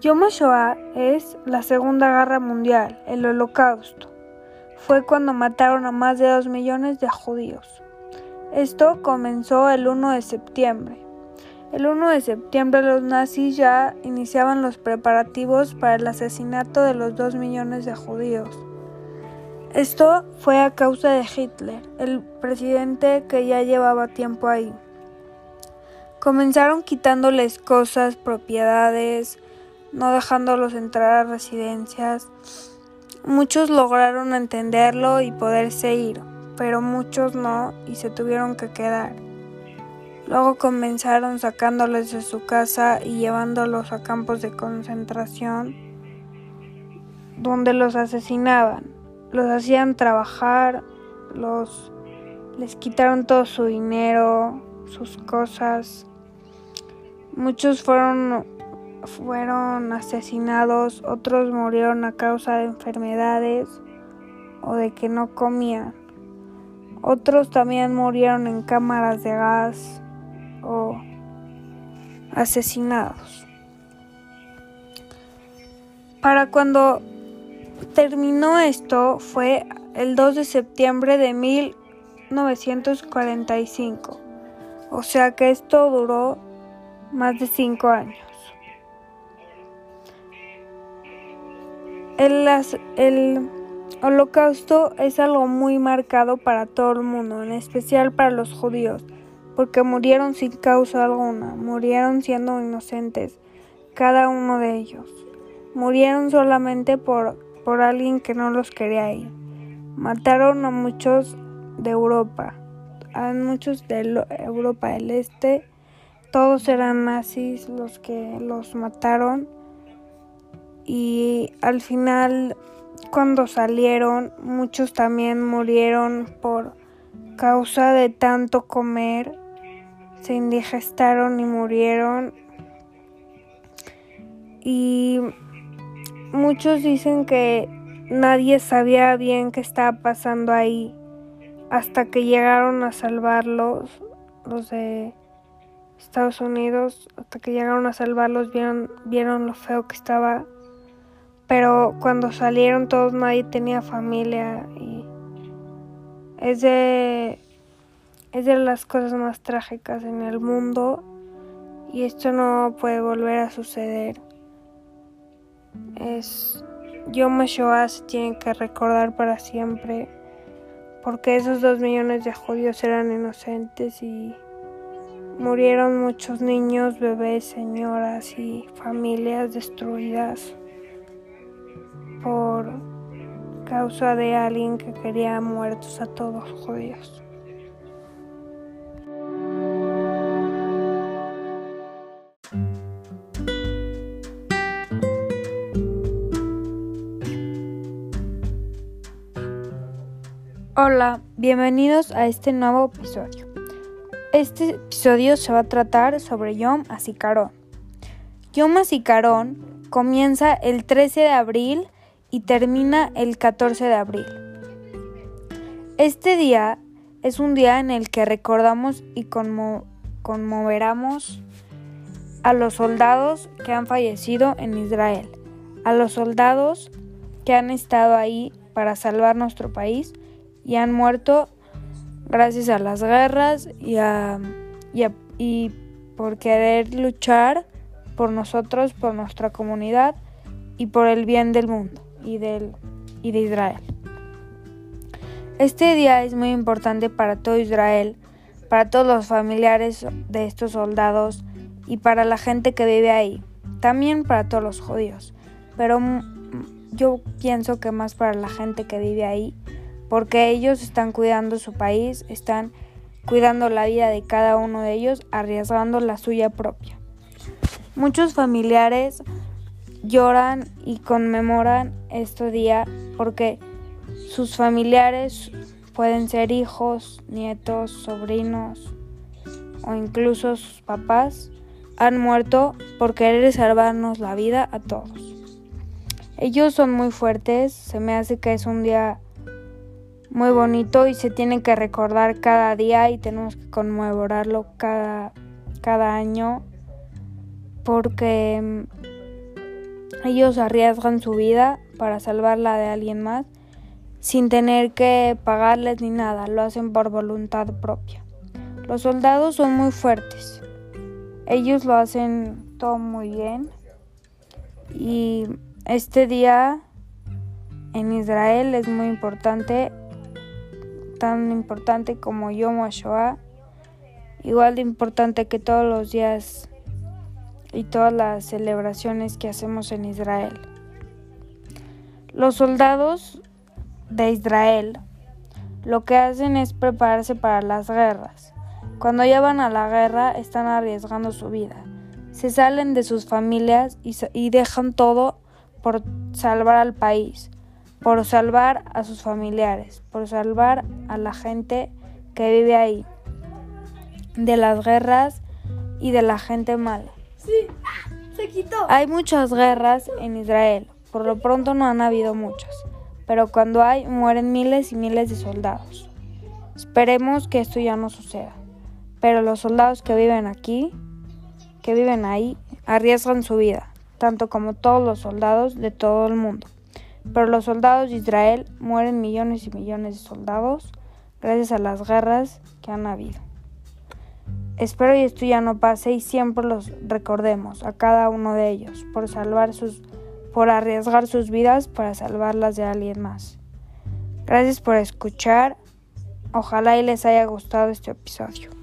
Yom HaShoah es la Segunda Guerra Mundial, el Holocausto. Fue cuando mataron a más de dos millones de judíos. Esto comenzó el 1 de septiembre. El 1 de septiembre los nazis ya iniciaban los preparativos para el asesinato de los dos millones de judíos. Esto fue a causa de Hitler, el presidente que ya llevaba tiempo ahí. Comenzaron quitándoles cosas, propiedades, no dejándolos entrar a residencias. Muchos lograron entenderlo y poderse ir, pero muchos no y se tuvieron que quedar. Luego comenzaron sacándoles de su casa y llevándolos a campos de concentración donde los asesinaban. Los hacían trabajar, los les quitaron todo su dinero, sus cosas. Muchos fueron fueron asesinados, otros murieron a causa de enfermedades o de que no comían. Otros también murieron en cámaras de gas o asesinados. Para cuando terminó esto fue el 2 de septiembre de 1945. O sea que esto duró más de cinco años. El, holocausto es algo muy marcado para todo el mundo, en especial para los judíos, porque murieron sin causa alguna, murieron siendo inocentes, cada uno de ellos. Murieron solamente por, por alguien que no los quería ahí. Mataron a muchos de Europa, a muchos de Europa del Este. Todos eran nazis los que los mataron y al final cuando salieron muchos también murieron por causa de tanto comer, se indigestaron y murieron. Y muchos dicen que nadie sabía bien qué estaba pasando ahí hasta que llegaron a salvarlos los de Estados Unidos, hasta que llegaron a salvarlos vieron, vieron lo feo que estaba pero cuando salieron todos nadie tenía familia y es de es de las cosas más trágicas en el mundo y esto no puede volver a suceder. Es Yom HaShoah se tiene que recordar para siempre porque esos dos millones de judíos eran inocentes y murieron muchos niños, bebés, señoras y familias destruidas por causa de alguien que quería muertos a todos los judíos. Hola, bienvenidos a este nuevo episodio. Este episodio se va a tratar sobre Yom Asikaron. Yom Asikaron comienza el 13 de abril y termina el 14 de abril. Este día es un día en el que recordamos y conmoveramos a los soldados que han fallecido en Israel, a los soldados que han estado ahí para salvar nuestro país y han muerto gracias a las guerras y, y por querer luchar por nosotros, por nuestra comunidad y por el bien del mundo y, de Israel. Este día es muy importante para todo Israel, para todos los familiares de estos soldados y para la gente que vive ahí, también para todos los judíos, pero yo pienso que más para la gente que vive ahí, porque ellos están cuidando su país, están cuidando la vida de cada uno de ellos, arriesgando la suya propia. Muchos familiares lloran y conmemoran este día porque sus familiares pueden ser hijos, nietos, sobrinos o incluso sus papás han muerto por querer salvarnos la vida a todos. Ellos son muy fuertes, se me hace que es un día muy bonito y se tiene que recordar cada día y tenemos que conmemorarlo cada, cada año porque Ellos arriesgan su vida para salvarla de alguien más sin tener que pagarles ni nada, lo hacen por voluntad propia. Los soldados son muy fuertes, ellos lo hacen todo muy bien y este día en Israel es muy importante, tan importante como Yom HaShoah, igual de importante que todos los días y todas las celebraciones que hacemos en Israel. Los soldados de Israel lo que hacen es prepararse para las guerras. Cuando ya van a la guerra están arriesgando su vida. Se salen de sus familias y, y dejan todo por salvar al país, por salvar a sus familiares, por salvar a la gente que vive ahí, de las guerras y de la gente mala. Quitó. Hay muchas guerras en Israel, por lo pronto no han habido muchas, pero cuando hay mueren miles y miles de soldados. Esperemos que esto ya no suceda, pero los soldados que viven aquí, que viven ahí, arriesgan su vida, tanto como todos los soldados de todo el mundo. Pero los soldados de Israel mueren millones y millones de soldados gracias a las guerras que han habido. Espero y esto ya no pase y siempre los recordemos a cada uno de ellos por salvar sus por arriesgar sus vidas para salvarlas de alguien más. Gracias por escuchar. Ojalá y les haya gustado este episodio.